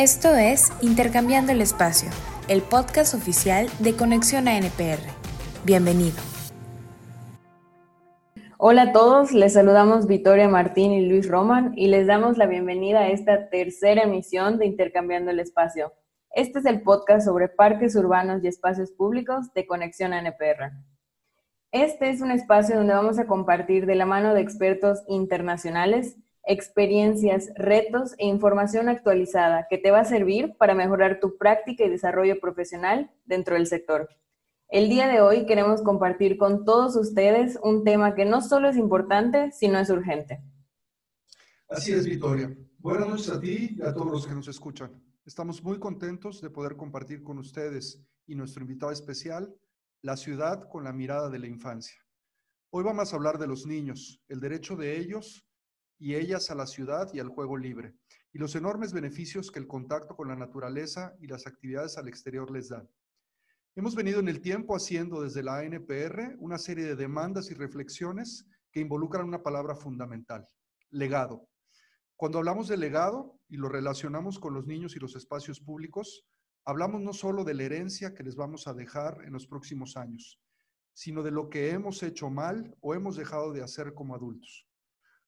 Esto es Intercambiando el Espacio, el podcast oficial de Conexión a NPR. Bienvenido. Hola a todos, les saludamos Victoria Martín y Luis Roman y les damos la bienvenida a esta tercera emisión de Intercambiando el Espacio. Este es el podcast sobre parques urbanos y espacios públicos de Conexión a NPR. Este es un espacio donde vamos a compartir de la mano de expertos internacionales experiencias, retos e información actualizada que te va a servir para mejorar tu práctica y desarrollo profesional dentro del sector. El día de hoy queremos compartir con todos ustedes un tema que no solo es importante, sino es urgente. Así es, Victoria. Buenas noches a ti y a todos los que nos escuchan. Estamos muy contentos de poder compartir con ustedes y nuestro invitado especial la ciudad con la mirada de la infancia. Hoy vamos a hablar de los niños, el derecho de ellos y ellas a la ciudad y al juego libre, y los enormes beneficios que el contacto con la naturaleza y las actividades al exterior les dan. Hemos venido en el tiempo haciendo desde la ANPR una serie de demandas y reflexiones que involucran una palabra fundamental, legado. Cuando hablamos de legado y lo relacionamos con los niños y los espacios públicos, hablamos no solo de la herencia que les vamos a dejar en los próximos años, sino de lo que hemos hecho mal o hemos dejado de hacer como adultos.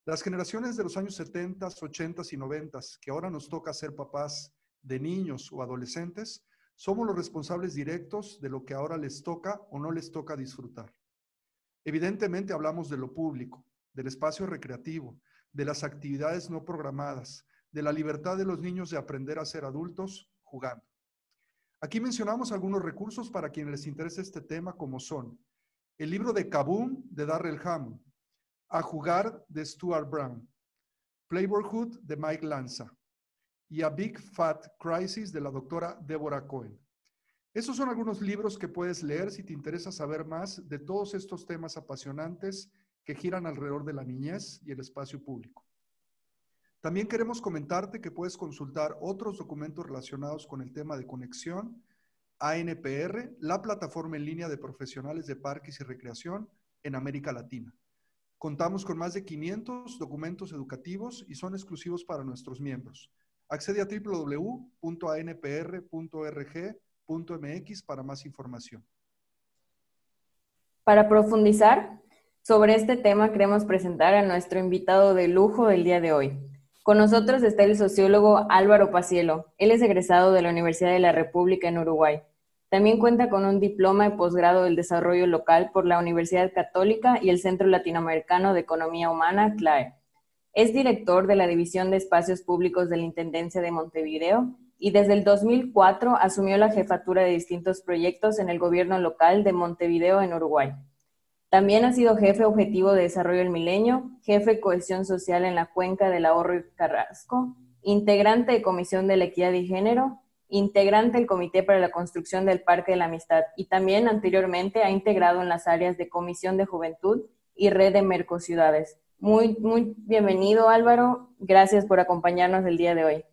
Las generaciones de los años 70, 80 y 90, que ahora nos toca ser papás de niños o adolescentes, somos los responsables directos de lo que ahora les toca o no les toca disfrutar. Evidentemente hablamos de lo público, del espacio recreativo, de las actividades no programadas, de la libertad de los niños de aprender a ser adultos jugando. Aquí mencionamos algunos recursos para quienes les interese este tema como son el libro de Kaboom de Darrell Hammond, a jugar de Stuart Brown, Playborhood de Mike Lanza y A Big Fat Crisis de la doctora Deborah Cohen. Esos son algunos libros que puedes leer si te interesa saber más de todos estos temas apasionantes que giran alrededor de la niñez y el espacio público. También queremos comentarte que puedes consultar otros documentos relacionados con el tema de conexión ANPR, la plataforma en línea de profesionales de parques y recreación en América Latina. Contamos con más de 500 documentos educativos y son exclusivos para nuestros miembros. Accede a www.anpr.org.mx para más información. Para profundizar sobre este tema, queremos presentar a nuestro invitado de lujo del día de hoy. Con nosotros está el sociólogo Álvaro Pacielo. Él es egresado de la Universidad de la República en Uruguay. También cuenta con un diploma de posgrado del desarrollo local por la Universidad Católica y el Centro Latinoamericano de Economía Humana, CLAE. Es director de la División de Espacios Públicos de la Intendencia de Montevideo y desde el 2004 asumió la jefatura de distintos proyectos en el gobierno local de Montevideo en Uruguay. También ha sido jefe objetivo de desarrollo del milenio, jefe de cohesión social en la cuenca del ahorro y Carrasco, integrante de Comisión de la Equidad y Género integrante del Comité para la Construcción del Parque de la Amistad y también anteriormente ha integrado en las áreas de Comisión de Juventud y Red de Mercociudades. Muy, muy bienvenido Álvaro, gracias por acompañarnos el día de hoy.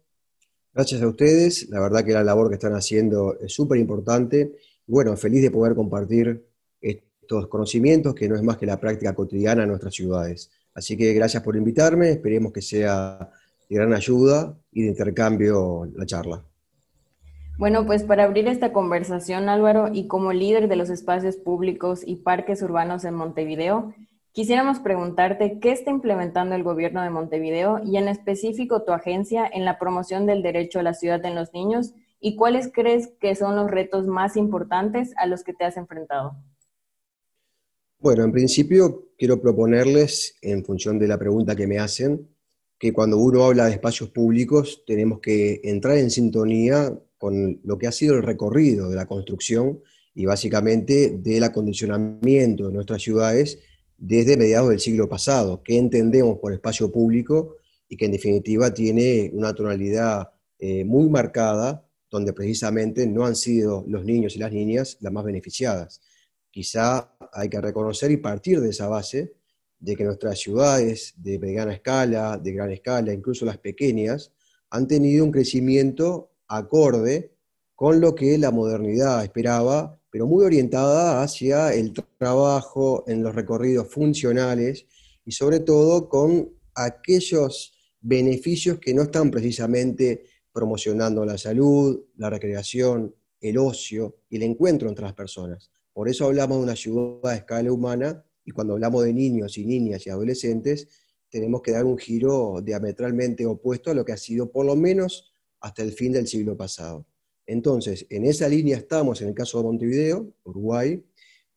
Gracias a ustedes, la verdad que la labor que están haciendo es súper importante. Bueno, feliz de poder compartir estos conocimientos que no es más que la práctica cotidiana en nuestras ciudades. Así que gracias por invitarme, esperemos que sea de gran ayuda y de intercambio la charla. Bueno, pues para abrir esta conversación, Álvaro, y como líder de los espacios públicos y parques urbanos en Montevideo, quisiéramos preguntarte qué está implementando el gobierno de Montevideo y en específico tu agencia en la promoción del derecho a la ciudad en los niños y cuáles crees que son los retos más importantes a los que te has enfrentado. Bueno, en principio quiero proponerles, en función de la pregunta que me hacen, que cuando uno habla de espacios públicos tenemos que entrar en sintonía con lo que ha sido el recorrido de la construcción y básicamente del acondicionamiento de nuestras ciudades desde mediados del siglo pasado, que entendemos por espacio público y que en definitiva tiene una tonalidad eh, muy marcada, donde precisamente no han sido los niños y las niñas las más beneficiadas. Quizá hay que reconocer y partir de esa base de que nuestras ciudades de mediana escala, de gran escala, incluso las pequeñas, han tenido un crecimiento acorde con lo que la modernidad esperaba, pero muy orientada hacia el trabajo en los recorridos funcionales y sobre todo con aquellos beneficios que no están precisamente promocionando la salud, la recreación, el ocio y el encuentro entre las personas. Por eso hablamos de una ciudad a escala humana y cuando hablamos de niños y niñas y adolescentes, tenemos que dar un giro diametralmente opuesto a lo que ha sido por lo menos hasta el fin del siglo pasado. Entonces, en esa línea estamos en el caso de Montevideo, Uruguay,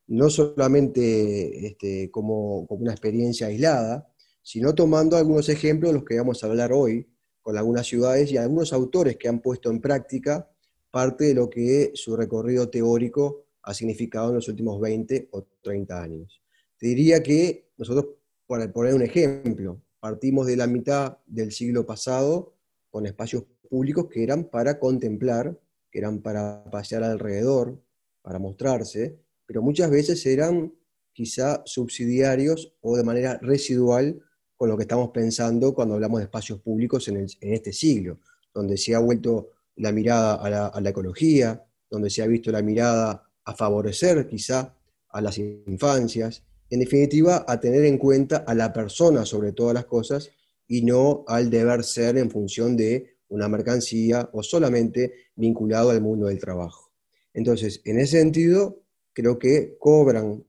no solamente este, como, como, una experiencia aislada, sino tomando algunos ejemplos de los que vamos a hablar hoy, con algunas ciudades y algunos autores que han puesto en práctica parte de lo que su recorrido teórico ha significado en los últimos 20 o 30 años. Te diría que nosotros, para poner un ejemplo, partimos de la mitad del siglo pasado con espacios públicos que eran para contemplar, que eran para pasear alrededor, para mostrarse, pero muchas veces eran quizá subsidiarios o de manera residual con lo que estamos pensando cuando hablamos de espacios públicos en, este siglo, donde se ha vuelto la mirada a la, ecología, donde se ha visto la mirada a favorecer quizá a las infancias, en definitiva a tener en cuenta a la persona sobre todas las cosas y no al deber ser en función de una mercancía o solamente vinculado al mundo del trabajo. Entonces, en ese sentido, creo que cobran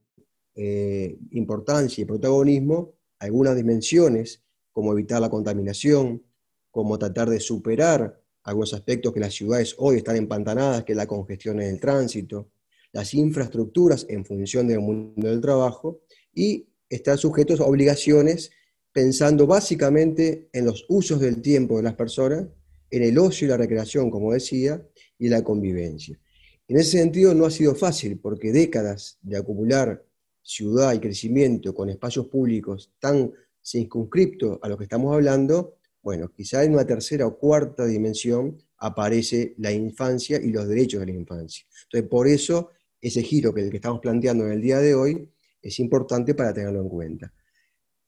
eh, importancia y protagonismo algunas dimensiones, como evitar la contaminación, como tratar de superar algunos aspectos que las ciudades hoy están empantanadas, que la congestión en el tránsito, las infraestructuras en función del mundo del trabajo, y están sujetos a obligaciones pensando básicamente en los usos del tiempo de las personas, en el ocio y la recreación, como decía, y la convivencia. En ese sentido no ha sido fácil, porque décadas de acumular ciudad y crecimiento con espacios públicos tan circunscriptos a lo que estamos hablando, bueno, quizá en una tercera o cuarta dimensión aparece la infancia y los derechos de la infancia. Entonces, por eso ese giro que el que estamos planteando en el día de hoy es importante para tenerlo en cuenta.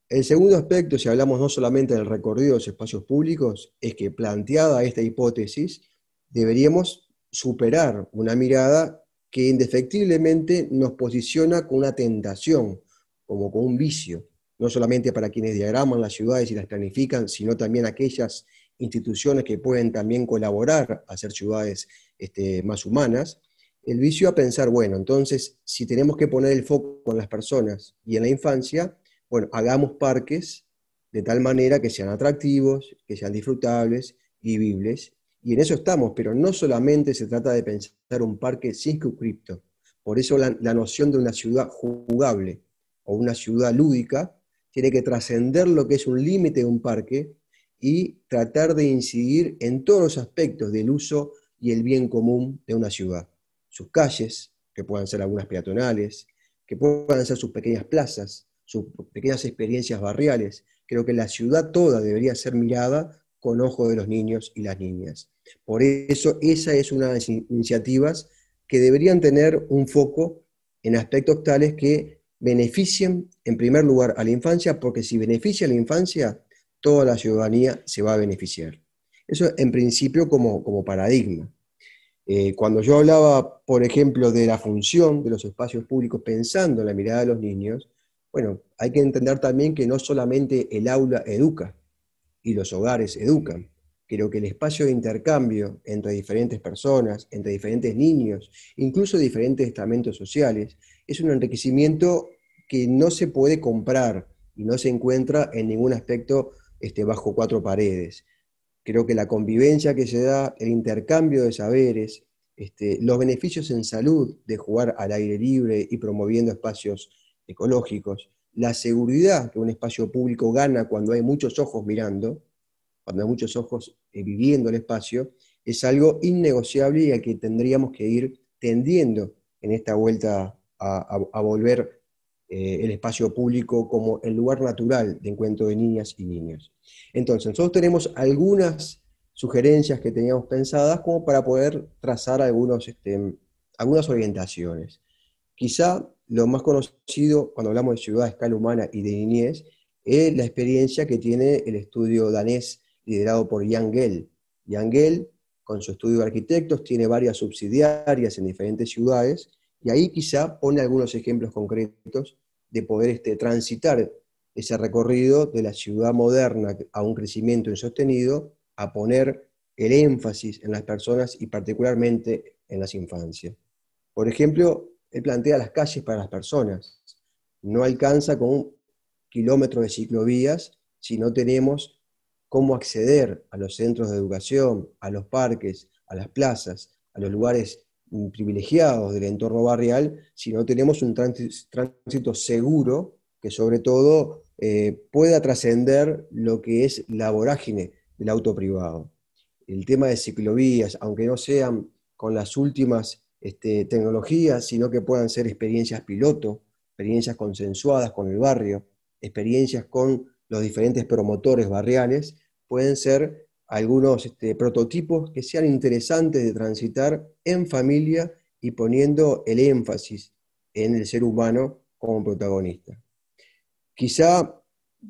El segundo aspecto, si hablamos no solamente del recorrido de los espacios públicos, es que planteada esta hipótesis, deberíamos superar una mirada que indefectiblemente nos posiciona con una tentación, como con un vicio, no solamente para quienes diagraman las ciudades y las planifican, sino también aquellas instituciones que pueden también colaborar a hacer ciudades este, más humanas, el vicio a pensar, bueno, entonces, si tenemos que poner el foco en las personas y en la infancia, bueno, hagamos parques de tal manera que sean atractivos, que sean disfrutables, vivibles, y en eso estamos, pero no solamente se trata de pensar un parque circunscripto. Por eso la, noción de una ciudad jugable o una ciudad lúdica tiene que trascender lo que es un límite de un parque y tratar de incidir en todos los aspectos del uso y el bien común de una ciudad. Sus calles, que puedan ser algunas peatonales, que puedan ser sus pequeñas plazas, sus pequeñas experiencias barriales. Creo que la ciudad toda debería ser mirada con ojo de los niños y las niñas. Por eso, esa es una de las iniciativas que deberían tener un foco en aspectos tales que beneficien, en primer lugar, a la infancia, porque si beneficia a la infancia, toda la ciudadanía se va a beneficiar. Eso en principio como, como paradigma. Eh, cuando yo hablaba, por ejemplo, de la función de los espacios públicos pensando en la mirada de los niños, bueno, hay que entender también que no solamente el aula educa y los hogares educan, Creo que el espacio de intercambio entre diferentes personas, entre diferentes niños, incluso diferentes estamentos sociales, es un enriquecimiento que no se puede comprar y no se encuentra en ningún aspecto este, bajo cuatro paredes. Creo que la convivencia que se da, el intercambio de saberes, este, los beneficios en salud de jugar al aire libre y promoviendo espacios ecológicos, la seguridad que un espacio público gana cuando hay muchos ojos mirando, cuando hay muchos ojos eh, viviendo el espacio, es algo innegociable y al que tendríamos que ir tendiendo en esta vuelta a, volver eh, el espacio público como el lugar natural de encuentro de niñas y niños. Entonces, nosotros tenemos algunas sugerencias que teníamos pensadas como para poder trazar algunos, este, algunas orientaciones. Quizá lo más conocido cuando hablamos de ciudad a escala humana y de niñez es la experiencia que tiene el estudio danés liderado por Jan Gell. Jan Gell, con su estudio de arquitectos, tiene varias subsidiarias en diferentes ciudades, y ahí quizá pone algunos ejemplos concretos de poder este, transitar ese recorrido de la ciudad moderna a un crecimiento insostenido, a poner el énfasis en las personas y particularmente en las infancias. Por ejemplo, él plantea las calles para las personas. No alcanza con un kilómetro de ciclovías si no tenemos cómo acceder a los centros de educación, a los parques, a las plazas, a los lugares privilegiados del entorno barrial, si no tenemos un tránsito seguro que sobre todo eh, pueda trascender lo que es la vorágine del auto privado. El tema de ciclovías, aunque no sean con las últimas este, tecnologías, sino que puedan ser experiencias piloto, experiencias consensuadas con el barrio, experiencias con los diferentes promotores barriales, pueden ser algunos este, prototipos que sean interesantes de transitar en familia y poniendo el énfasis en el ser humano como protagonista. Quizá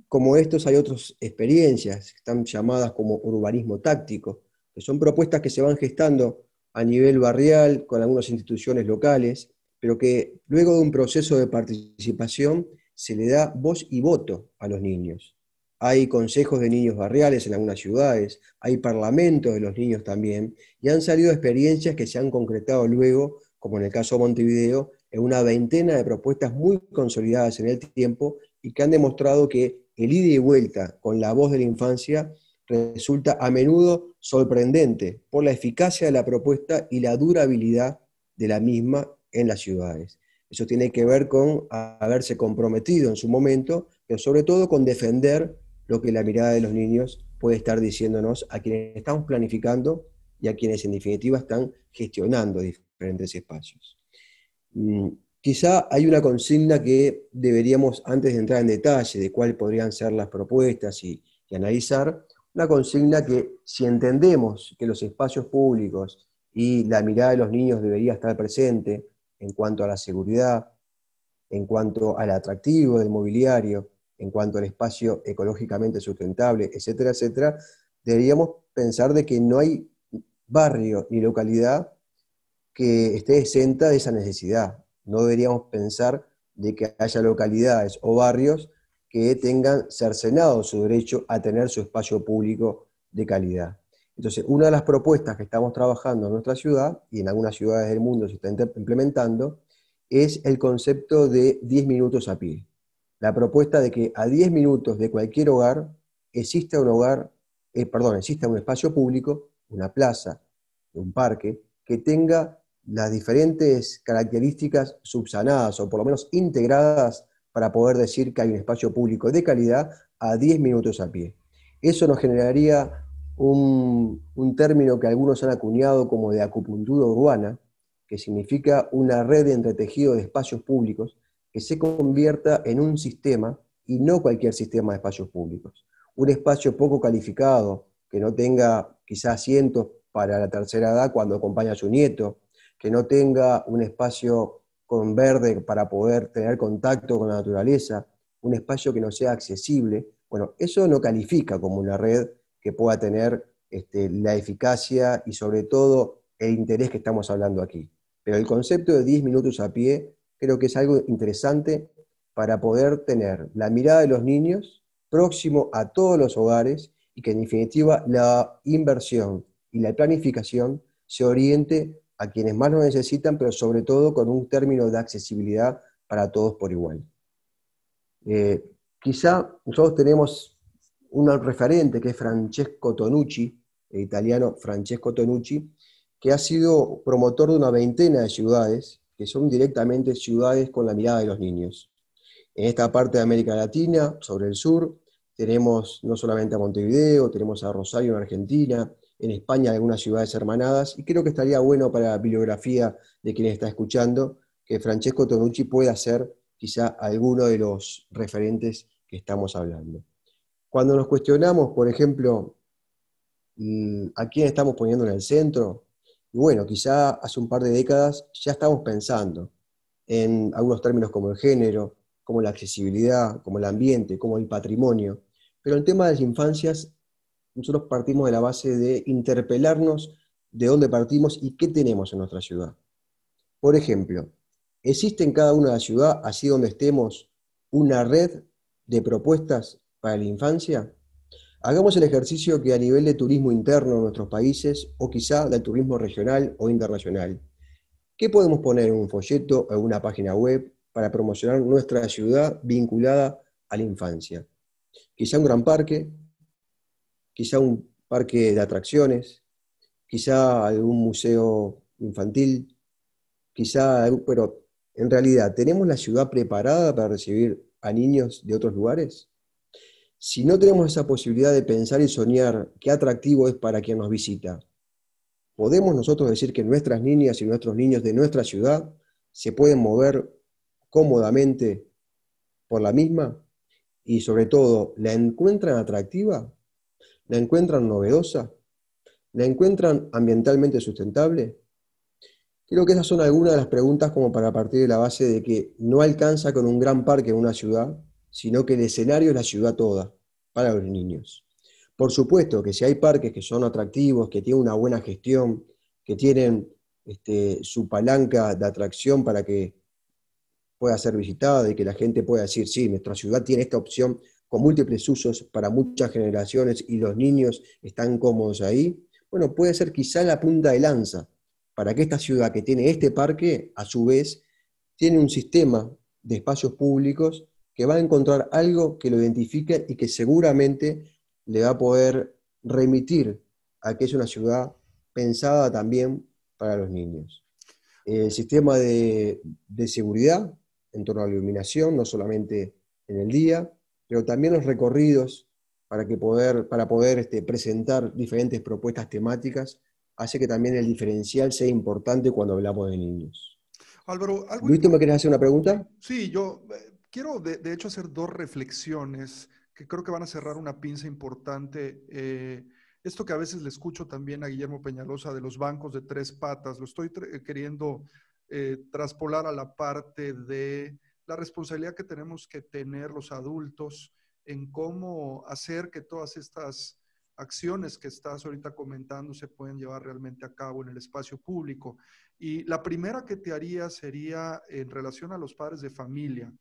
como estos hay otras experiencias están llamadas como urbanismo táctico, que son propuestas que se van gestando a nivel barrial con algunas instituciones locales, pero que luego de un proceso de participación se le da voz y voto a los niños. Hay consejos de niños barriales en algunas ciudades, hay parlamentos de los niños también, y han salido experiencias que se han concretado luego, como en el caso de Montevideo, en una veintena de propuestas muy consolidadas en el tiempo y que han demostrado que el ida y vuelta con la voz de la infancia resulta a menudo sorprendente por la eficacia de la propuesta y la durabilidad de la misma en las ciudades. Eso tiene que ver con haberse comprometido en su momento, pero sobre todo con defender lo que la mirada de los niños puede estar diciéndonos a quienes estamos planificando y a quienes en definitiva están gestionando diferentes espacios. Mm, Quizá hay una consigna que deberíamos, antes de entrar en detalle de cuáles podrían ser las propuestas y, analizar, una consigna que si entendemos que los espacios públicos y la mirada de los niños debería estar presente en cuanto a la seguridad, en cuanto al atractivo del mobiliario, en cuanto al espacio ecológicamente sustentable, etcétera, etcétera, deberíamos pensar de que no hay barrio ni localidad que esté exenta de esa necesidad. No deberíamos pensar de que haya localidades o barrios que tengan cercenado su derecho a tener su espacio público de calidad. Entonces, una de las propuestas que estamos trabajando en nuestra ciudad, y en algunas ciudades del mundo se está implementando, es el concepto de 10 minutos a pie. La propuesta de que a 10 minutos de cualquier hogar exista un hogar, eh, perdón, exista un espacio público, una plaza, un parque, que tenga las diferentes características subsanadas o por lo menos integradas para poder decir que hay un espacio público de calidad a 10 minutos a pie. Eso nos generaría un, término que algunos han acuñado como de acupuntura urbana, que significa una red de entretejido de espacios públicos que se convierta en un sistema y no cualquier sistema de espacios públicos. Un espacio poco calificado, que no tenga quizás asientos para la tercera edad cuando acompaña a su nieto, que no tenga un espacio con verde para poder tener contacto con la naturaleza, un espacio que no sea accesible, bueno, eso no califica como una red que pueda tener este, la eficacia y sobre todo el interés que estamos hablando aquí. Pero el concepto de 10 minutos a pie creo que es algo interesante para poder tener la mirada de los niños próximo a todos los hogares y que en definitiva la inversión y la planificación se oriente a quienes más lo necesitan, pero sobre todo con un término de accesibilidad para todos por igual. Eh, quizá nosotros tenemos un referente que es Francesco Tonucci, el italiano Francesco Tonucci, que ha sido promotor de una veintena de ciudades, que son directamente ciudades con la mirada de los niños. En esta parte de América Latina, sobre el sur, tenemos no solamente a Montevideo, tenemos a Rosario en Argentina, en España algunas ciudades hermanadas, y creo que estaría bueno para la bibliografía de quien está escuchando que Francesco Tonucci pueda ser quizá alguno de los referentes que estamos hablando. Cuando nos cuestionamos, por ejemplo, mm, a quién estamos poniendo en el centro, y bueno, quizá hace un par de décadas ya estamos pensando en algunos términos como el género, como la accesibilidad, como el ambiente, como el patrimonio, pero el tema de las infancias nosotros partimos de la base de interpelarnos de dónde partimos y qué tenemos en nuestra ciudad. Por ejemplo, ¿existe en cada una de las ciudades, así donde estemos, una red de propuestas para la infancia? Hagamos el ejercicio que a nivel de turismo interno en nuestros países o quizá del turismo regional o internacional, ¿qué podemos poner en un folleto o en una página web para promocionar nuestra ciudad vinculada a la infancia? Quizá un gran parque, quizá un parque de atracciones, quizá algún museo infantil, quizá, pero en realidad, ¿tenemos la ciudad preparada para recibir a niños de otros lugares? Si no tenemos esa posibilidad de pensar y soñar qué atractivo es para quien nos visita, ¿podemos nosotros decir que nuestras niñas y nuestros niños de nuestra ciudad se pueden mover cómodamente por la misma? Y sobre todo, ¿la encuentran atractiva? ¿La encuentran novedosa? ¿La encuentran ambientalmente sustentable? Creo que esas son algunas de las preguntas como para partir de la base de que no alcanza con un gran parque en una ciudad sino que el escenario es la ciudad toda para los niños. Por supuesto que si hay parques que son atractivos, que tienen una buena gestión, que tienen este, su palanca de atracción para que pueda ser visitada y que la gente pueda decir, sí, nuestra ciudad tiene esta opción con múltiples usos para muchas generaciones y los niños están cómodos ahí, bueno, puede ser quizá la punta de lanza para que esta ciudad que tiene este parque, a su vez, tiene un sistema de espacios públicos que va a encontrar algo que lo identifique y que seguramente le va a poder remitir a que es una ciudad pensada también para los niños. El sistema de, seguridad en torno a la iluminación, no solamente en el día, pero también los recorridos para, que poder, para poder este, presentar diferentes propuestas temáticas, hace que también el diferencial sea importante cuando hablamos de niños. Álvaro, Luis, ¿tú me querés hacer una pregunta? Sí, yo eh, quiero de, hecho hacer dos reflexiones que creo que van a cerrar una pinza importante. Eh, esto que a veces le escucho también a Guillermo Peñalosa de los bancos de tres patas, lo estoy queriendo eh, traspolar a la parte de la responsabilidad que tenemos que tener los adultos en cómo hacer que todas estas acciones que estás ahorita comentando se pueden llevar realmente a cabo en el espacio público. Y la primera que te haría sería en relación a los padres de familia.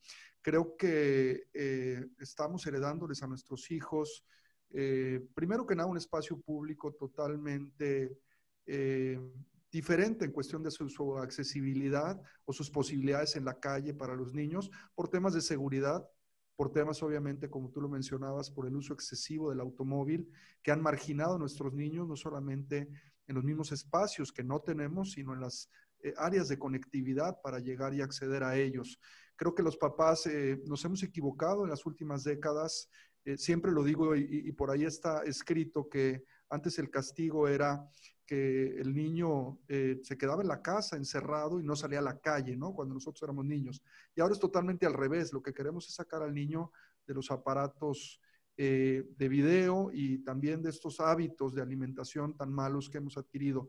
Creo que eh, estamos heredándoles a nuestros hijos, eh, primero que nada, un espacio público totalmente eh, diferente en cuestión de su, accesibilidad o sus posibilidades en la calle para los niños, por temas de seguridad, por temas obviamente, como tú lo mencionabas, por el uso excesivo del automóvil, que han marginado a nuestros niños, no solamente en los mismos espacios que no tenemos, sino en las áreas de conectividad para llegar y acceder a ellos. Creo que los papás eh, nos hemos equivocado en las últimas décadas. Eh, siempre lo digo y, por ahí está escrito que antes el castigo era que el niño eh, se quedaba en la casa encerrado y no salía a la calle, ¿no? Cuando nosotros éramos niños. Y ahora es totalmente al revés. Lo que queremos es sacar al niño de los aparatos de video y también de estos hábitos de alimentación tan malos que hemos adquirido.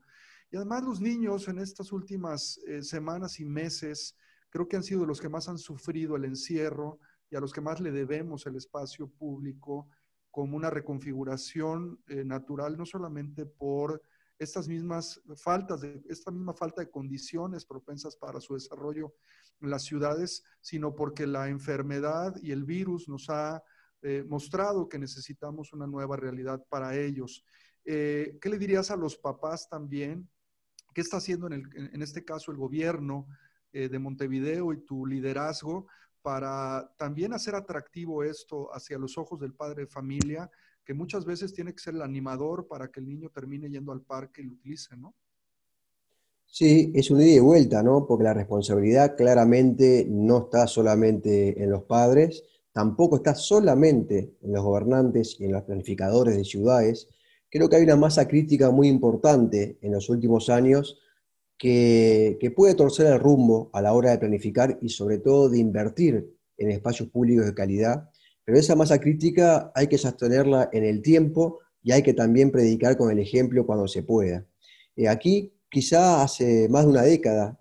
Y además los niños en estas últimas semanas y meses creo que han sido los que más han sufrido el encierro y a los que más le debemos el espacio público como una reconfiguración eh, natural, no solamente por estas mismas faltas, de, esta misma falta de condiciones propensas para su desarrollo en las ciudades, sino porque la enfermedad y el virus nos ha eh, mostrado que necesitamos una nueva realidad para ellos. Eh, ¿Qué le dirías a los papás también? ¿Qué está haciendo en, en este caso el gobierno de Montevideo y tu liderazgo para también hacer atractivo esto hacia los ojos del padre de familia, que muchas veces tiene que ser el animador para que el niño termine yendo al parque y lo utilice, ¿no? Sí, es un ida y vuelta, ¿no? Porque la responsabilidad claramente no está solamente en los padres, tampoco está solamente en los gobernantes y en los planificadores de ciudades. Creo que hay una masa crítica muy importante en los últimos años que, puede torcer el rumbo a la hora de planificar y sobre todo de invertir en espacios públicos de calidad, pero esa masa crítica hay que sostenerla en el tiempo y hay que también predicar con el ejemplo cuando se pueda. Eh, aquí, quizá hace más de una década,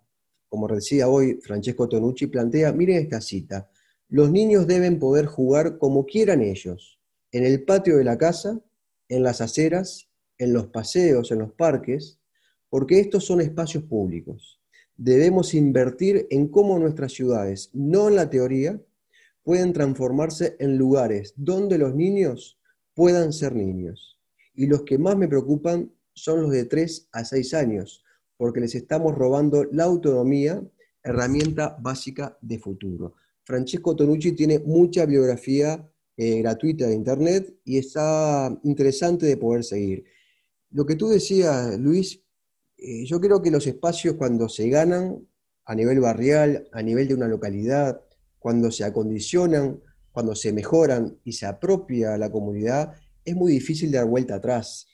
como decía hoy Francesco Tonucci, plantea, miren esta cita, los niños deben poder jugar como quieran ellos, en el patio de la casa, en las aceras, en los paseos, en los parques, porque estos son espacios públicos. Debemos invertir en cómo nuestras ciudades, no en la teoría, pueden transformarse en lugares donde los niños puedan ser niños. Y los que más me preocupan son los de 3 a 6 años, porque les estamos robando la autonomía, herramienta básica de futuro. Francesco Tonucci tiene mucha biografía eh, gratuita de Internet y está interesante de poder seguir. Lo que tú decías, Luis, eh, yo creo que los espacios cuando se ganan a nivel barrial, a nivel de una localidad, cuando se acondicionan, cuando se mejoran y se apropia la comunidad, es muy difícil dar vuelta atrás.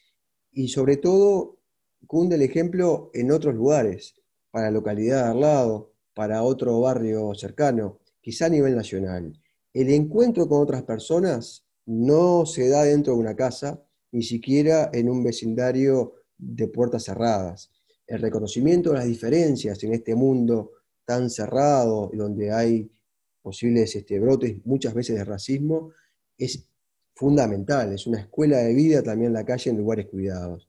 Y sobre todo, cunde el ejemplo en otros lugares, para la localidad de al lado, para otro barrio cercano, quizá a nivel nacional. El encuentro con otras personas no se da dentro de una casa, ni siquiera en un vecindario de puertas cerradas. El reconocimiento de las diferencias en este mundo tan cerrado, donde hay posibles este, brotes muchas veces de racismo, es fundamental, es una escuela de vida también la calle en lugares cuidados.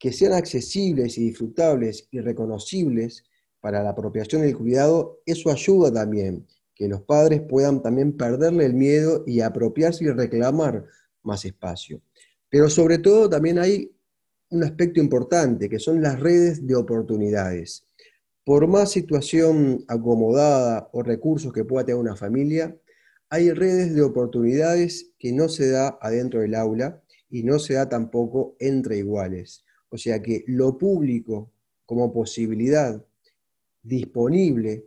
Que sean accesibles y disfrutables y reconocibles para la apropiación del cuidado, eso ayuda también, que los padres puedan también perderle el miedo y apropiarse y reclamar más espacio. Pero sobre todo también hay un aspecto importante, que son las redes de oportunidades. Por más situación acomodada o recursos que pueda tener una familia, hay redes de oportunidades que no se da adentro del aula y no se da tampoco entre iguales. O sea que lo público como posibilidad disponible,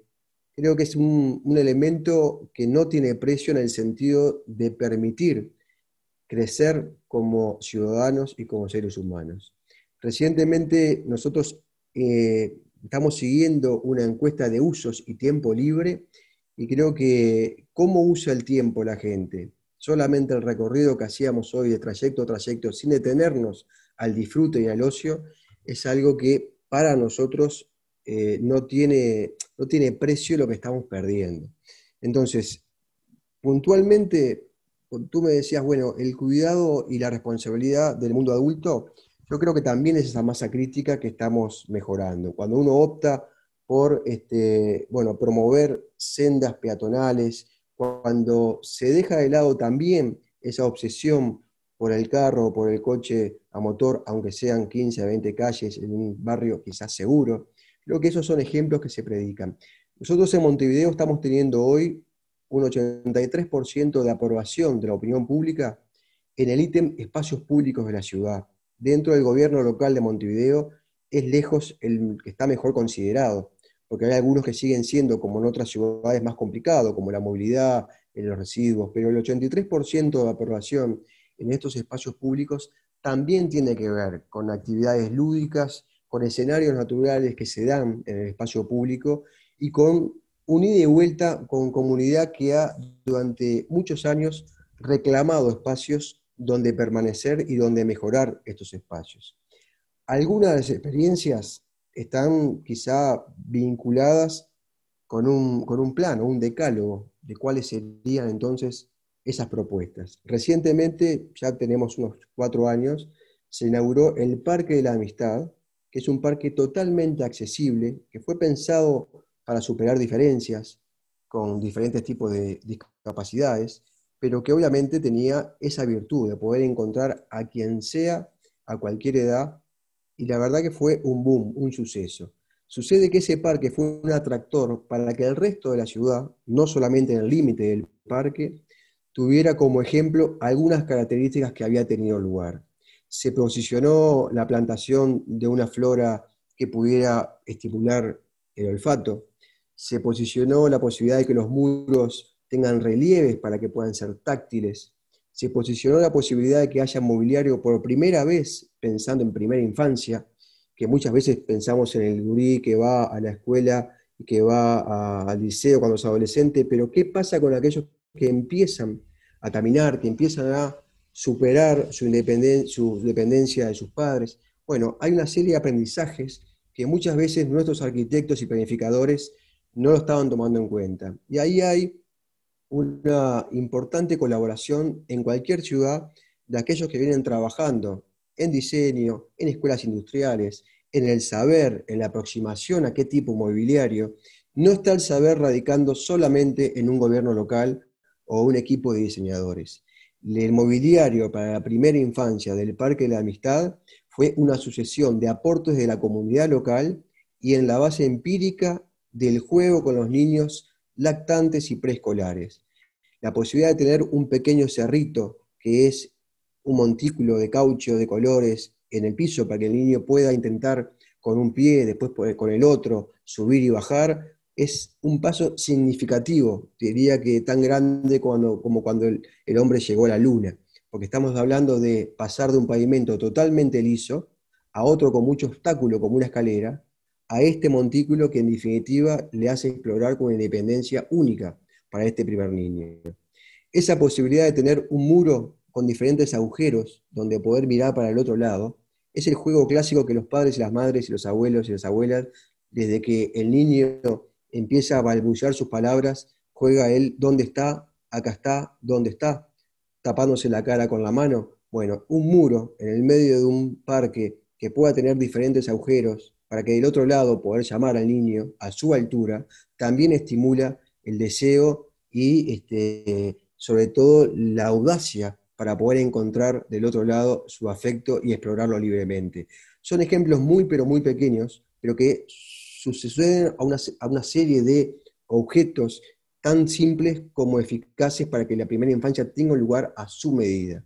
creo que es un, un elemento que no tiene precio en el sentido de permitir crecer como ciudadanos y como seres humanos. Recientemente nosotros eh, estamos siguiendo una encuesta de usos y tiempo libre y creo que cómo usa el tiempo la gente. Solamente el recorrido que hacíamos hoy de trayecto a trayecto sin detenernos al disfrute y al ocio es algo que para nosotros eh, no, tiene, no tiene precio lo que estamos perdiendo. Entonces, puntualmente, tú me decías, bueno, el cuidado y la responsabilidad del mundo adulto yo creo que también es esa masa crítica que estamos mejorando. Cuando uno opta por este, bueno, promover sendas peatonales, cuando se deja de lado también esa obsesión por el carro o por el coche a motor, aunque sean 15 a 20 calles en un barrio quizás seguro, creo que esos son ejemplos que se predican. Nosotros en Montevideo estamos teniendo hoy un 83% de aprobación de la opinión pública en el ítem espacios públicos de la ciudad. Dentro del gobierno local de Montevideo es lejos el que está mejor considerado, porque hay algunos que siguen siendo, como en otras ciudades, más complicados, como la movilidad, en los residuos, pero el 83% de aprobación en estos espacios públicos también tiene que ver con actividades lúdicas, con escenarios naturales que se dan en el espacio público y con un ida y vuelta con comunidad que ha durante muchos años reclamado espacios donde permanecer y donde mejorar estos espacios. Algunas de las experiencias están quizá vinculadas con un, con un plan o un decálogo de cuáles serían entonces esas propuestas. Recientemente, ya tenemos unos cuatro años, se inauguró el Parque de la Amistad, que es un parque totalmente accesible, que fue pensado para superar diferencias con diferentes tipos de discapacidades, pero que obviamente tenía esa virtud de poder encontrar a quien sea, a cualquier edad, y la verdad que fue un boom, un suceso. Sucede que ese parque fue un atractor para que el resto de la ciudad, no solamente en el límite del parque, tuviera como ejemplo algunas características que había tenido lugar. Se posicionó la plantación de una flora que pudiera estimular el olfato, se posicionó la posibilidad de que los muros tengan relieves para que puedan ser táctiles. Se posicionó la posibilidad de que haya mobiliario por primera vez, pensando en primera infancia, que muchas veces pensamos en el gurí que va a la escuela y que va al liceo cuando es adolescente, pero ¿qué pasa con aquellos que empiezan a caminar, que empiezan a superar su, su dependencia de sus padres? Bueno, hay una serie de aprendizajes que muchas veces nuestros arquitectos y planificadores no lo estaban tomando en cuenta. Y ahí hay una importante colaboración en cualquier ciudad de aquellos que vienen trabajando en diseño, en escuelas industriales, en el saber, en la aproximación a qué tipo mobiliario. No está el saber radicando solamente en un gobierno local o un equipo de diseñadores. el mobiliario para la primera infancia del Parque de la Amistad fue una sucesión de aportes de la comunidad local y en la base empírica del juego con los niños lactantes y preescolares. La posibilidad de tener un pequeño cerrito, que es un montículo de caucho de colores en el piso para que el niño pueda intentar con un pie, después con el otro, subir y bajar, es un paso significativo, diría que tan grande como cuando el, el, hombre llegó a la luna, porque estamos hablando de pasar de un pavimento totalmente liso a otro con mucho obstáculo, como una escalera, a este montículo que en definitiva le hace explorar con independencia única para este primer niño. Esa posibilidad de tener un muro con diferentes agujeros donde poder mirar para el otro lado, es el juego clásico que los padres y las madres y los abuelos y las abuelas, desde que el niño empieza a balbucear sus palabras, juega él, ¿dónde está? Acá está, ¿dónde está? Tapándose la cara con la mano. Bueno, un muro en el medio de un parque que pueda tener diferentes agujeros para que del otro lado poder llamar al niño a su altura, también estimula el deseo y este, sobre todo la audacia para poder encontrar del otro lado su afecto y explorarlo libremente. Son ejemplos muy, pero muy pequeños, pero que suceden a una, a una serie de objetos tan simples como eficaces para que la primera infancia tenga un lugar a su medida.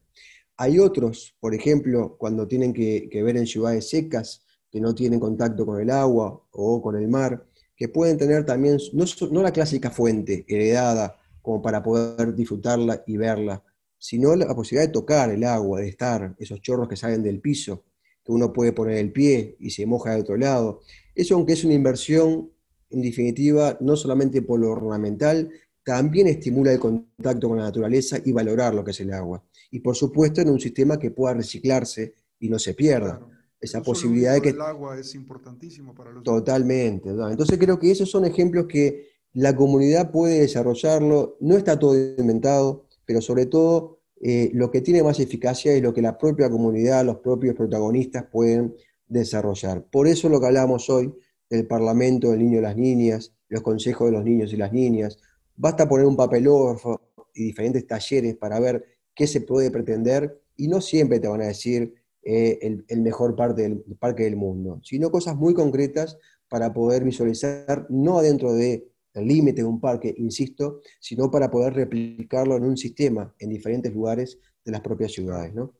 Hay otros, por ejemplo, cuando tienen que, ver en ciudades secas, que no tienen contacto con el agua o con el mar, que pueden tener también, no, no la clásica fuente heredada como para poder disfrutarla y verla, sino la posibilidad de tocar el agua, de estar, esos chorros que salen del piso, que uno puede poner el pie y se moja de otro lado. Eso, aunque es una inversión, en definitiva, no solamente por lo ornamental, también estimula el contacto con la naturaleza y valorar lo que es el agua. Y por supuesto en un sistema que pueda reciclarse y no se pierda. Esa posibilidad de que... El agua es importantísimo para los... Totalmente. Entonces creo que esos son ejemplos que la comunidad puede desarrollarlo. No está todo inventado pero sobre todo eh, lo que tiene más eficacia es lo que la propia comunidad, los propios protagonistas pueden desarrollar. Por eso lo que hablamos hoy del Parlamento del Niño y las Niñas, los consejos de los niños y las niñas, basta poner un papelógrafo y diferentes talleres para ver qué se puede pretender y no siempre te van a decir eh, el, mejor parte del, parque del mundo, sino cosas muy concretas para poder visualizar, no adentro de el límite de un parque, insisto, sino para poder replicarlo en un sistema en diferentes lugares de las propias ciudades. ¿no?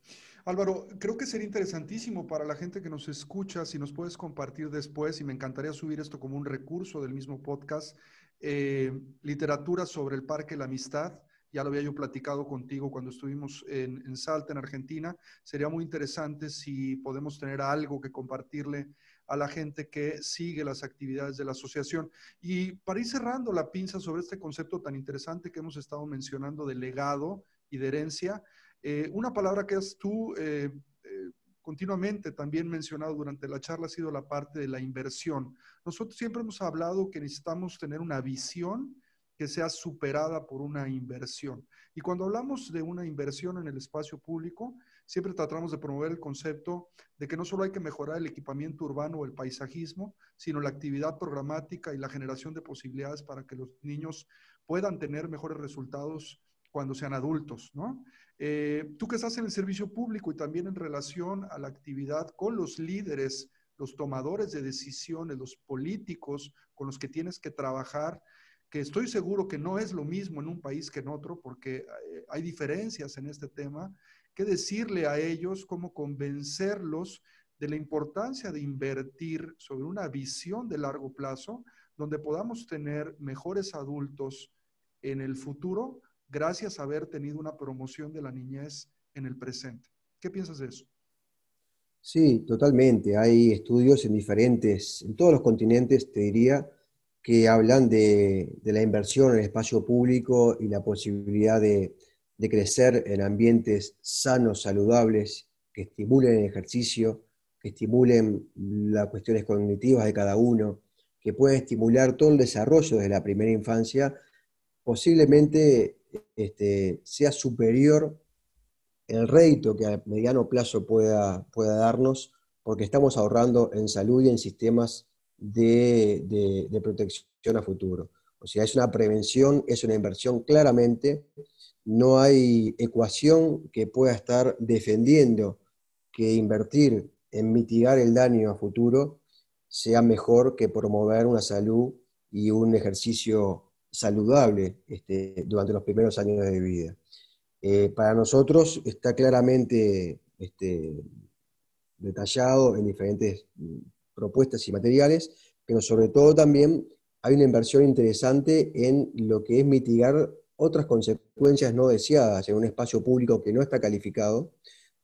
Álvaro, creo que sería interesantísimo para la gente que nos escucha, si nos puedes compartir después, y me encantaría subir esto como un recurso del mismo podcast, eh, literatura sobre el Parque La Amistad. Ya lo había yo platicado contigo cuando estuvimos en, Salta, en Argentina. Sería muy interesante si podemos tener algo que compartirle a la gente que sigue las actividades de la asociación. Y para ir cerrando la pinza sobre este concepto tan interesante que hemos estado mencionando de legado y de herencia, eh, una palabra que has tú eh, eh, continuamente también mencionado durante la charla ha sido la parte de la inversión. Nosotros siempre hemos hablado que necesitamos tener una visión que sea superada por una inversión. Y cuando hablamos de una inversión en el espacio público, siempre tratamos de promover el concepto de que no solo hay que mejorar el equipamiento urbano o el paisajismo, sino la actividad programática y la generación de posibilidades para que los niños puedan tener mejores resultados cuando sean adultos, ¿no? Eh, tú que estás en el servicio público y también en relación a la actividad con los líderes, los tomadores de decisiones, los políticos con los que tienes que trabajar, que estoy seguro que no es lo mismo en un país que en otro, porque eh, hay diferencias en este tema, qué decirle a ellos, cómo convencerlos de la importancia de invertir sobre una visión de largo plazo, donde podamos tener mejores adultos en el futuro gracias a haber tenido una promoción de la niñez en el presente. ¿Qué piensas de eso? Sí, totalmente. Hay estudios en diferentes, en todos los continentes, te diría, que hablan de, la inversión en el espacio público y la posibilidad de, crecer en ambientes sanos, saludables, que estimulen el ejercicio, que estimulen las cuestiones cognitivas de cada uno, que pueden estimular todo el desarrollo de la primera infancia, posiblemente este, sea superior el rédito que a mediano plazo pueda, pueda darnos, porque estamos ahorrando en salud y en sistemas de, protección a futuro. O sea, es una prevención, es una inversión claramente. No hay ecuación que pueda estar defendiendo que invertir en mitigar el daño a futuro sea mejor que promover una salud y un ejercicio saludable este, durante los primeros años de vida. Eh, para nosotros está claramente este, detallado en diferentes propuestas y materiales, pero sobre todo también hay una inversión interesante en lo que es mitigar otras consecuencias no deseadas en un espacio público que no está calificado,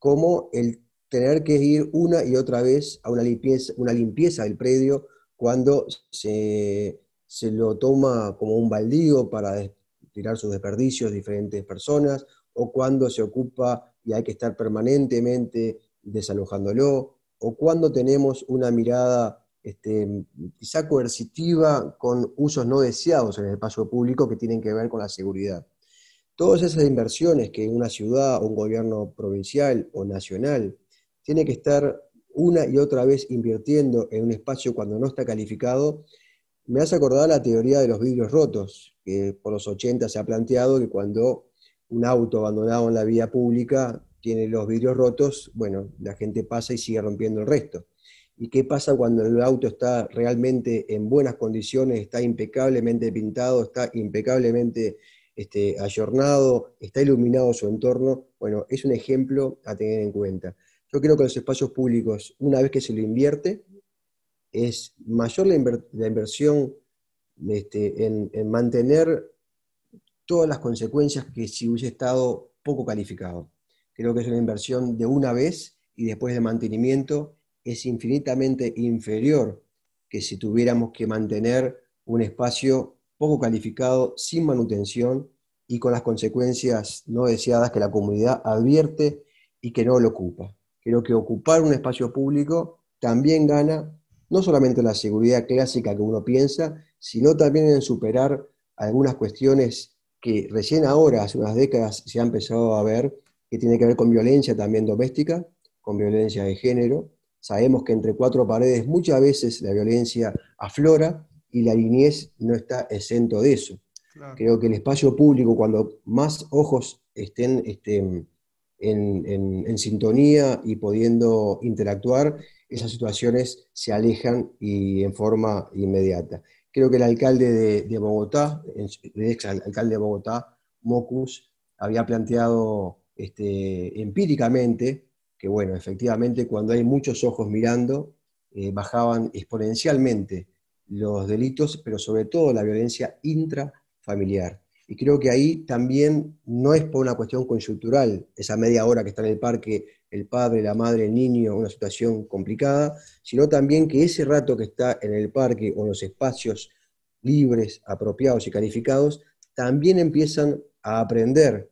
como el tener que ir una y otra vez a una limpieza, una limpieza del predio cuando se, se lo toma como un baldío para tirar sus desperdicios diferentes personas, o cuando se ocupa y hay que estar permanentemente desalojándolo, o cuando tenemos una mirada este, quizá coercitiva con usos no deseados en el espacio público que tienen que ver con la seguridad. Todas esas inversiones que una ciudad o un gobierno provincial o nacional tiene que estar una y otra vez invirtiendo en un espacio cuando no está calificado, me hace acordar la teoría de los vidrios rotos, que por los 80 se ha planteado que cuando un auto abandonado en la vía pública tiene los vidrios rotos, bueno, la gente pasa y sigue rompiendo el resto. ¿Y qué pasa cuando el auto está realmente en buenas condiciones, está impecablemente pintado, está impecablemente este, ayornado, está iluminado su entorno? Bueno, es un ejemplo a tener en cuenta. Yo creo que los espacios públicos, una vez que se lo invierte, es mayor la, inversión este, en, en, mantener todas las consecuencias que si hubiese estado poco calificado. Creo que es una inversión de una vez y después de mantenimiento es infinitamente inferior que si tuviéramos que mantener un espacio poco calificado, sin manutención y con las consecuencias no deseadas que la comunidad advierte y que no lo ocupa. Creo que ocupar un espacio público también gana no solamente la seguridad clásica que uno piensa, sino también en superar algunas cuestiones que recién ahora, hace unas décadas, se ha empezado a ver, que tiene que ver con violencia también doméstica, con violencia de género. Sabemos que entre cuatro paredes muchas veces la violencia aflora y la niñez no está exento de eso. Creo que el espacio público, cuando más ojos estén, estén en, sintonía y pudiendo interactuar, esas situaciones se alejan y en forma inmediata. Creo que el alcalde de, Bogotá, el ex alcalde de Bogotá, Mocus, había planteado este, empíricamente que, bueno, efectivamente cuando hay muchos ojos mirando, eh, bajaban exponencialmente los delitos, pero sobre todo la violencia intrafamiliar. Y creo que ahí también no es por una cuestión coyuntural, esa media hora que está en el parque el padre, la madre, el niño, una situación complicada, sino también que ese rato que está en el parque o en los espacios libres, apropiados y calificados, también empiezan a aprender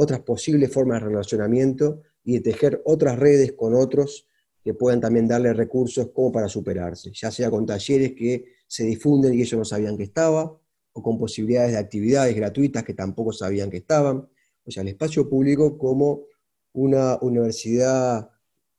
otras posibles formas de relacionamiento y de tejer otras redes con otros que puedan también darle recursos como para superarse, ya sea con talleres que se difunden y ellos no sabían que estaba, o con posibilidades de actividades gratuitas que tampoco sabían que estaban. O sea, el espacio público como una universidad,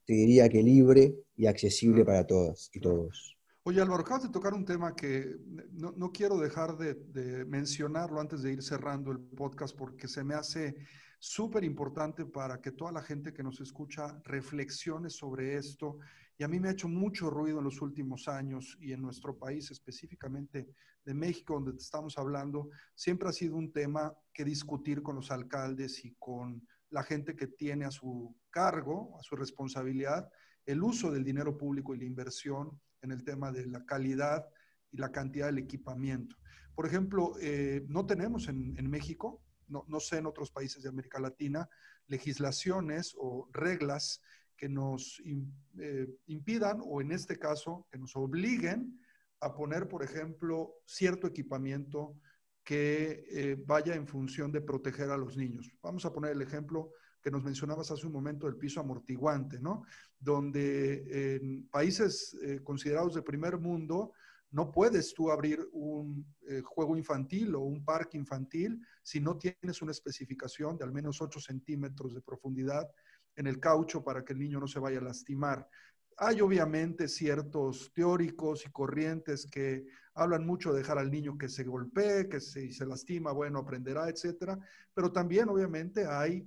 te diría que libre y accesible para todas y todos. Oye, Álvaro, acabas de tocar un tema que no, quiero dejar de, de, mencionarlo antes de ir cerrando el podcast porque se me hace súper importante para que toda la gente que nos escucha reflexione sobre esto y a mí me ha hecho mucho ruido en los últimos años y en nuestro país, específicamente de México, donde estamos hablando, siempre ha sido un tema que discutir con los alcaldes y con la gente que tiene a su cargo, a su responsabilidad, el uso del dinero público y la inversión en el tema de la calidad y la cantidad del equipamiento. Por ejemplo, eh, no tenemos en, México, no, sé en otros países de América Latina, legislaciones o reglas que nos eh, impidan o en este caso que nos obliguen a poner, por ejemplo, cierto equipamiento que eh, vaya en función de proteger a los niños. Vamos a poner el ejemplo que nos mencionabas hace un momento del piso amortiguante, ¿no? Donde en países eh, considerados de primer mundo no puedes tú abrir un juego infantil o un parque infantil si no tienes una especificación de al menos 8 centímetros de profundidad en el caucho para que el niño no se vaya a lastimar. Hay obviamente ciertos teóricos y corrientes que hablan mucho de dejar al niño que se golpee, que si se lastima, bueno, aprenderá, etcétera. Pero también obviamente hay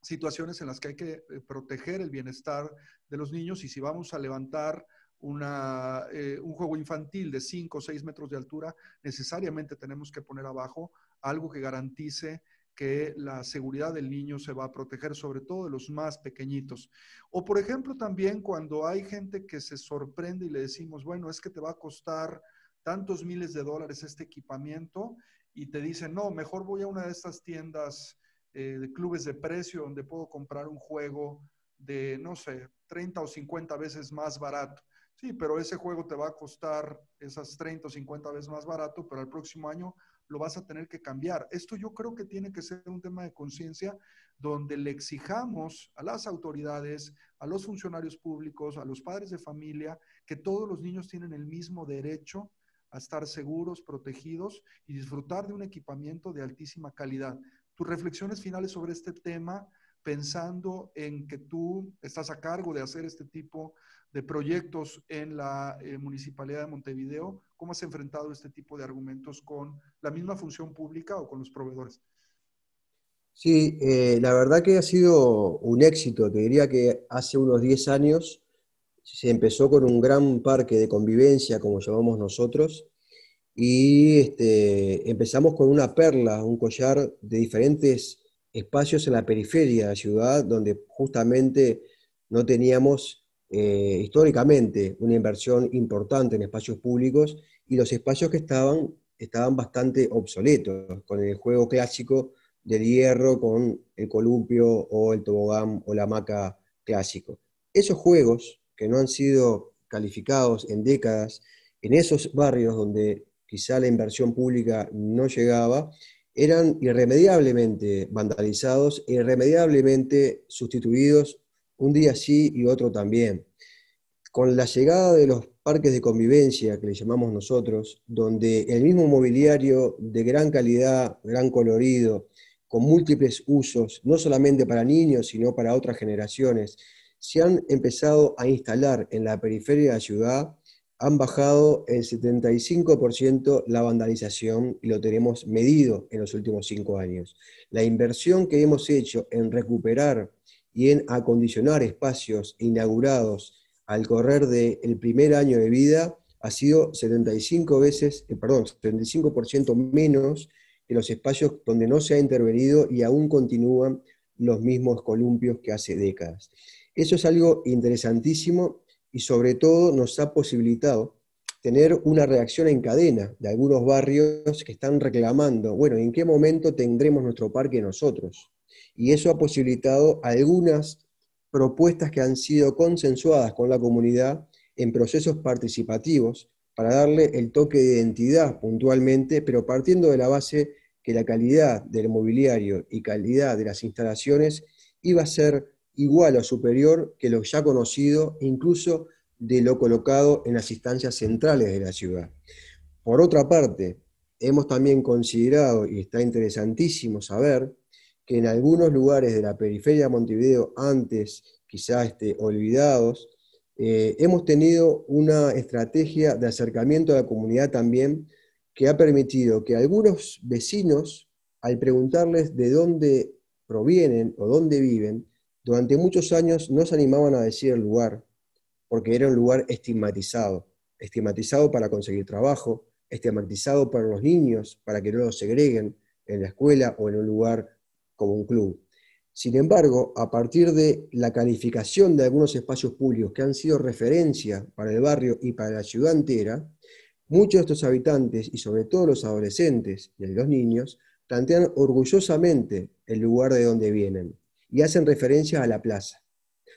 situaciones en las que hay que eh, proteger el bienestar de los niños y si vamos a levantar una, eh, un juego infantil de 5 o 6 metros de altura, necesariamente tenemos que poner abajo algo que garantice que la seguridad del niño se va a proteger, sobre todo de los más pequeñitos. O por ejemplo, también cuando hay gente que se sorprende y le decimos, bueno, es que te va a costar tantos miles de dólares este equipamiento y te dicen, no, mejor voy a una de estas tiendas eh, de clubes de precio donde puedo comprar un juego de, no sé, 30 o 50 veces más barato. Sí, pero ese juego te va a costar esas 30 o 50 veces más barato, pero el próximo año lo vas a tener que cambiar. Esto yo creo que tiene que ser un tema de conciencia donde le exijamos a las autoridades, a los funcionarios públicos, a los padres de familia, que todos los niños tienen el mismo derecho a estar seguros, protegidos y disfrutar de un equipamiento de altísima calidad. Tus reflexiones finales sobre este tema, pensando en que tú estás a cargo de hacer este tipo de proyectos en la eh, Municipalidad de Montevideo, ¿cómo has enfrentado este tipo de argumentos con la misma función pública o con los proveedores? Sí, eh, la verdad que ha sido un éxito. Te diría que hace unos 10 años se empezó con un gran parque de convivencia, como llamamos nosotros, y este, empezamos con una perla, un collar de diferentes espacios en la periferia de la ciudad, donde justamente no teníamos eh, históricamente una inversión importante en espacios públicos y los espacios que estaban estaban bastante obsoletos, con el juego clásico del hierro, con el columpio o el tobogán o la hamaca clásico. Esos juegos que no han sido calificados en décadas, en esos barrios donde quizá la inversión pública no llegaba, eran irremediablemente vandalizados e irremediablemente sustituidos un día sí y otro también. Con la llegada de los parques de convivencia, que le llamamos nosotros, donde el mismo mobiliario de gran calidad, gran colorido, con múltiples usos, no solamente para niños, sino para otras generaciones, se han empezado a instalar en la periferia de la ciudad, han bajado el 75% la vandalización y lo tenemos medido en los últimos cinco años. La inversión que hemos hecho en recuperar y en acondicionar espacios inaugurados al correr del primer año de vida ha sido 75 veces, eh, perdón, 75% menos que los espacios donde no se ha intervenido y aún continúan los mismos columpios que hace décadas. Eso es algo interesantísimo y sobre todo nos ha posibilitado tener una reacción en cadena de algunos barrios que están reclamando, bueno, ¿en qué momento tendremos nuestro parque nosotros? Y eso ha posibilitado algunas propuestas que han sido consensuadas con la comunidad en procesos participativos para darle el toque de identidad puntualmente, pero partiendo de la base que la calidad del mobiliario y calidad de las instalaciones iba a ser igual o superior que lo ya conocido, incluso de lo colocado en las instancias centrales de la ciudad. Por otra parte, hemos también considerado, y está interesantísimo saber, que en algunos lugares de la periferia de Montevideo, antes quizás este, olvidados, eh, hemos tenido una estrategia de acercamiento a la comunidad también que ha permitido que algunos vecinos, al preguntarles de dónde provienen o dónde viven, durante muchos años no se animaban a decir el lugar, porque era un lugar estigmatizado, estigmatizado para conseguir trabajo, estigmatizado para los niños, para que no los segreguen en la escuela o en un lugar como un club. Sin embargo, a partir de la calificación de algunos espacios públicos que han sido referencia para el barrio y para la ciudad entera, muchos de estos habitantes, y sobre todo los adolescentes y los niños, plantean orgullosamente el lugar de donde vienen y hacen referencia a la plaza.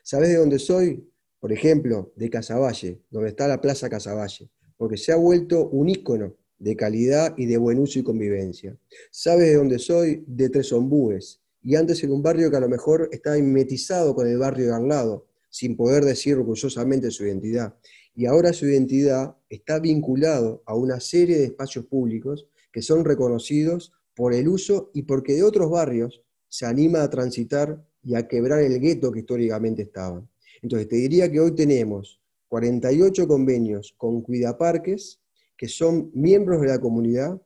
¿Sabes de dónde soy? Por ejemplo, de Casaballe, donde está la Plaza Casaballe, porque se ha vuelto un ícono de calidad y de buen uso y convivencia. ¿Sabes de dónde soy? De Tres Ombúes, y antes en un barrio que a lo mejor estaba mimetizado con el barrio de al lado, sin poder decir orgullosamente su identidad. Y ahora su identidad está vinculado a una serie de espacios públicos que son reconocidos por el uso y porque de otros barrios se anima a transitar y a quebrar el gueto que históricamente estaba. Entonces, te diría que hoy tenemos 48 convenios con cuidaparques que son miembros de la comunidad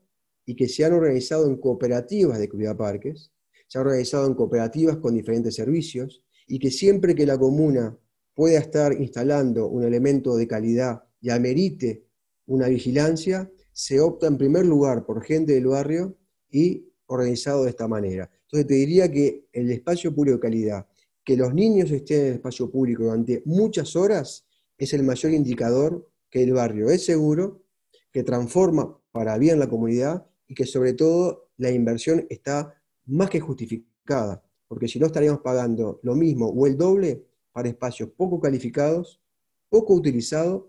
y que se han organizado en cooperativas de cuidaparques, se han organizado en cooperativas con diferentes servicios y que siempre que la comuna pueda estar instalando un elemento de calidad y amerite una vigilancia, se opta en primer lugar por gente del barrio y organizado de esta manera. Entonces te diría que el espacio público de calidad, que los niños estén en el espacio público durante muchas horas, es el mayor indicador que el barrio es seguro, que transforma para bien la comunidad y que sobre todo la inversión está más que justificada, porque si no estaríamos pagando lo mismo o el doble para espacios poco calificados, poco utilizados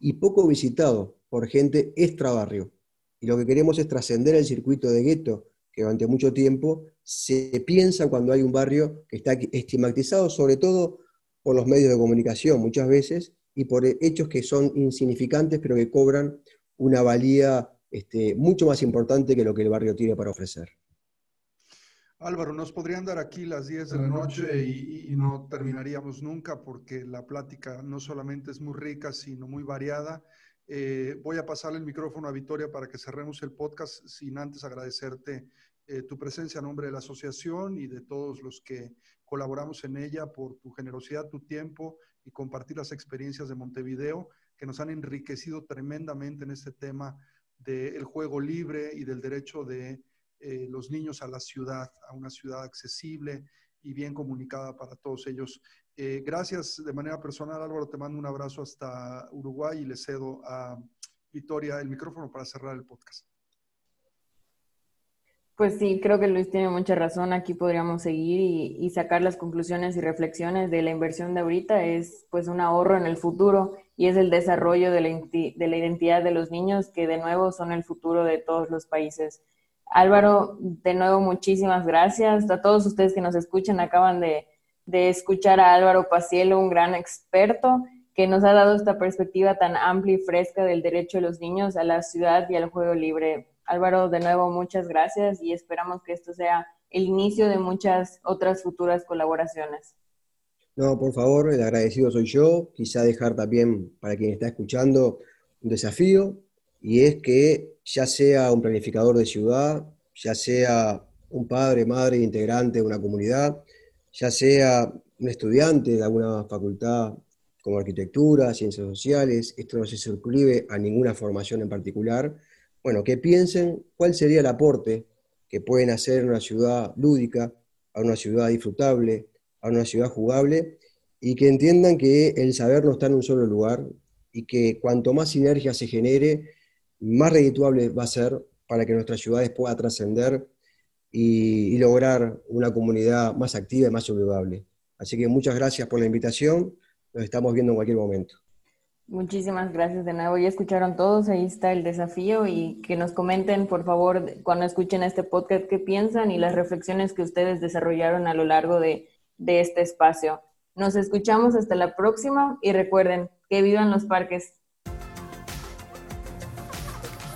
y poco visitados por gente extra barrio. Y lo que queremos es trascender el circuito de gueto que durante mucho tiempo se piensa cuando hay un barrio que está estigmatizado, sobre todo por los medios de comunicación muchas veces, y por hechos que son insignificantes, pero que cobran una valía este, mucho más importante que lo que el barrio tiene para ofrecer. Álvaro, nos podrían dar aquí las 10 de la noche y, no terminaríamos nunca porque la plática no solamente es muy rica, sino muy variada. Eh, voy a pasarle el micrófono a Victoria para que cerremos el podcast sin antes agradecerte eh, tu presencia a nombre de la asociación y de todos los que colaboramos en ella por tu generosidad, tu tiempo y compartir las experiencias de Montevideo que nos han enriquecido tremendamente en este tema del juego libre y del derecho de eh, los niños a la ciudad, a una ciudad accesible y bien comunicada para todos ellos. Eh, gracias de manera personal, Álvaro, te mando un abrazo hasta Uruguay y le cedo a Victoria el micrófono para cerrar el podcast. Pues sí, creo que Luis tiene mucha razón. Aquí podríamos seguir y, sacar las conclusiones y reflexiones de la inversión de ahorita. Es pues un ahorro en el futuro y es el desarrollo de la, de la identidad de los niños que de nuevo son el futuro de todos los países. Álvaro, de nuevo muchísimas gracias. A todos ustedes que nos escuchan, acaban de, de escuchar a Álvaro Pacielo, un gran experto que nos ha dado esta perspectiva tan amplia y fresca del derecho de los niños a la ciudad y al juego libre Álvaro, de nuevo, muchas gracias y esperamos que esto sea el inicio de muchas otras futuras colaboraciones. No, por favor, el agradecido soy yo. Quizá dejar también para quien está escuchando un desafío y es que ya sea un planificador de ciudad, ya sea un padre, madre, integrante de una comunidad, ya sea un estudiante de alguna facultad como arquitectura, ciencias sociales, esto no se circunscribe a ninguna formación en particular, bueno, que piensen cuál sería el aporte que pueden hacer en una ciudad lúdica, a una ciudad disfrutable, a una ciudad jugable, y que entiendan que el saber no está en un solo lugar y que cuanto más sinergia se genere, más redituable va a ser para que nuestras ciudades puedan trascender y, y, lograr una comunidad más activa y más saludable. Así que muchas gracias por la invitación, nos estamos viendo en cualquier momento. Muchísimas gracias de nuevo. Ya escucharon todos, ahí está el desafío y que nos comenten, por favor, cuando escuchen este podcast, qué piensan y las reflexiones que ustedes desarrollaron a lo largo de, de este espacio. Nos escuchamos hasta la próxima y recuerden que vivan los parques.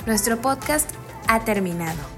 Nuestro podcast ha terminado.